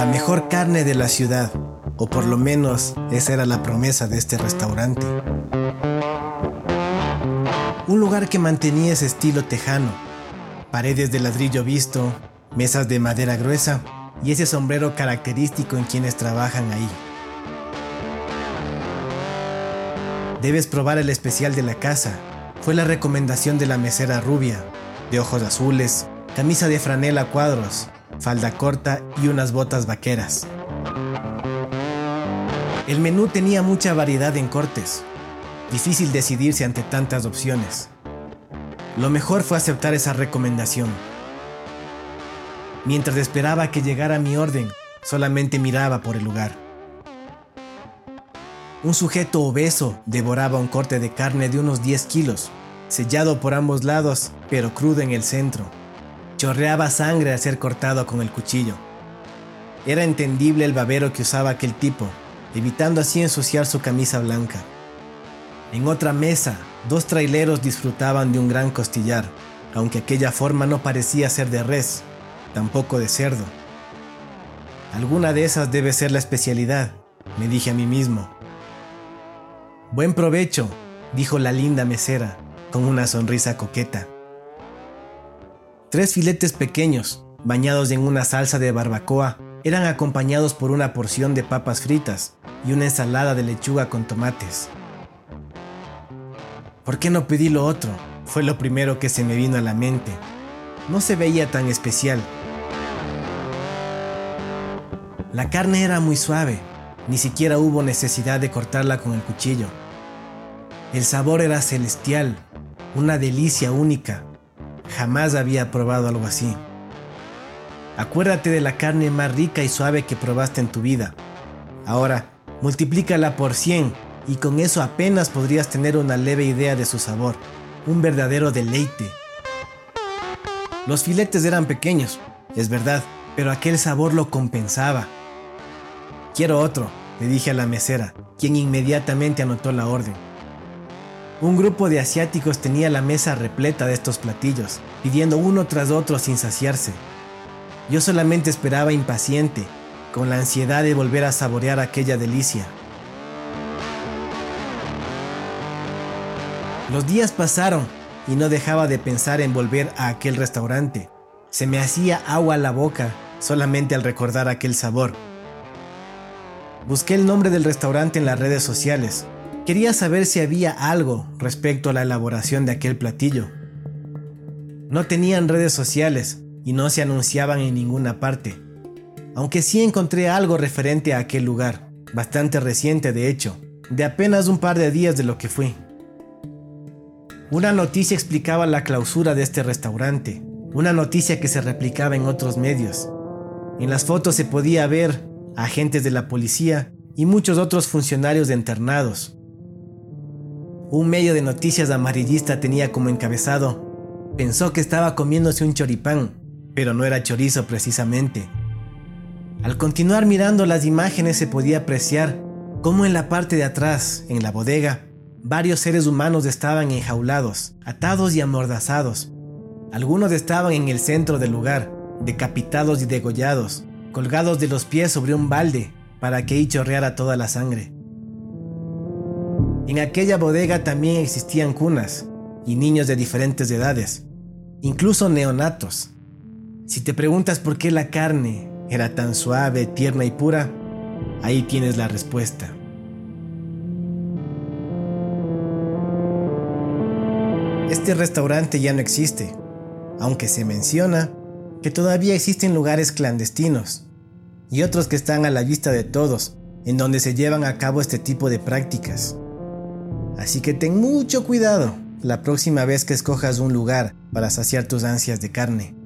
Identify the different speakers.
Speaker 1: la mejor carne de la ciudad, o por lo menos esa era la promesa de este restaurante. Un lugar que mantenía ese estilo tejano, paredes de ladrillo visto, mesas de madera gruesa y ese sombrero característico en quienes trabajan ahí. Debes probar el especial de la casa. Fue la recomendación de la mesera rubia, de ojos azules, camisa de franela a cuadros, falda corta y unas botas vaqueras. El menú tenía mucha variedad en cortes. Difícil decidirse ante tantas opciones. Lo mejor fue aceptar esa recomendación. Mientras esperaba que llegara mi orden, solamente miraba por el lugar. Un sujeto obeso devoraba un corte de carne de unos 10 kilos, sellado por ambos lados, pero crudo en el centro. Chorreaba sangre al ser cortado con el cuchillo. Era entendible el babero que usaba aquel tipo, evitando así ensuciar su camisa blanca. En otra mesa, dos traileros disfrutaban de un gran costillar, aunque aquella forma no parecía ser de res, tampoco de cerdo. Alguna de esas debe ser la especialidad, me dije a mí mismo. Buen provecho, dijo la linda mesera, con una sonrisa coqueta. Tres filetes pequeños, bañados en una salsa de barbacoa, eran acompañados por una porción de papas fritas y una ensalada de lechuga con tomates. ¿Por qué no pedí lo otro? Fue lo primero que se me vino a la mente. No se veía tan especial. La carne era muy suave, ni siquiera hubo necesidad de cortarla con el cuchillo. El sabor era celestial, una delicia única, Jamás había probado algo así. Acuérdate de la carne más rica y suave que probaste en tu vida. Ahora, multiplícala por 100 y con eso apenas podrías tener una leve idea de su sabor. Un verdadero deleite. Los filetes eran pequeños, es verdad, pero aquel sabor lo compensaba. Quiero otro, le dije a la mesera, quien inmediatamente anotó la orden. Un grupo de asiáticos tenía la mesa repleta de estos platillos, pidiendo uno tras otro sin saciarse. Yo solamente esperaba impaciente, con la ansiedad de volver a saborear aquella delicia. Los días pasaron y no dejaba de pensar en volver a aquel restaurante. Se me hacía agua a la boca solamente al recordar aquel sabor. Busqué el nombre del restaurante en las redes sociales Quería saber si había algo respecto a la elaboración de aquel platillo. No tenían redes sociales y no se anunciaban en ninguna parte, aunque sí encontré algo referente a aquel lugar, bastante reciente de hecho, de apenas un par de días de lo que fui. Una noticia explicaba la clausura de este restaurante, una noticia que se replicaba en otros medios. En las fotos se podía ver agentes de la policía y muchos otros funcionarios de internados, un medio de noticias amarillista tenía como encabezado, pensó que estaba comiéndose un choripán, pero no era chorizo precisamente. Al continuar mirando las imágenes se podía apreciar cómo en la parte de atrás, en la bodega, varios seres humanos estaban enjaulados, atados y amordazados. Algunos estaban en el centro del lugar, decapitados y degollados, colgados de los pies sobre un balde para que ahí chorreara toda la sangre. En aquella bodega también existían cunas y niños de diferentes edades, incluso neonatos. Si te preguntas por qué la carne era tan suave, tierna y pura, ahí tienes la respuesta. Este restaurante ya no existe, aunque se menciona que todavía existen lugares clandestinos y otros que están a la vista de todos, en donde se llevan a cabo este tipo de prácticas. Así que ten mucho cuidado la próxima vez que escojas un lugar para saciar tus ansias de carne.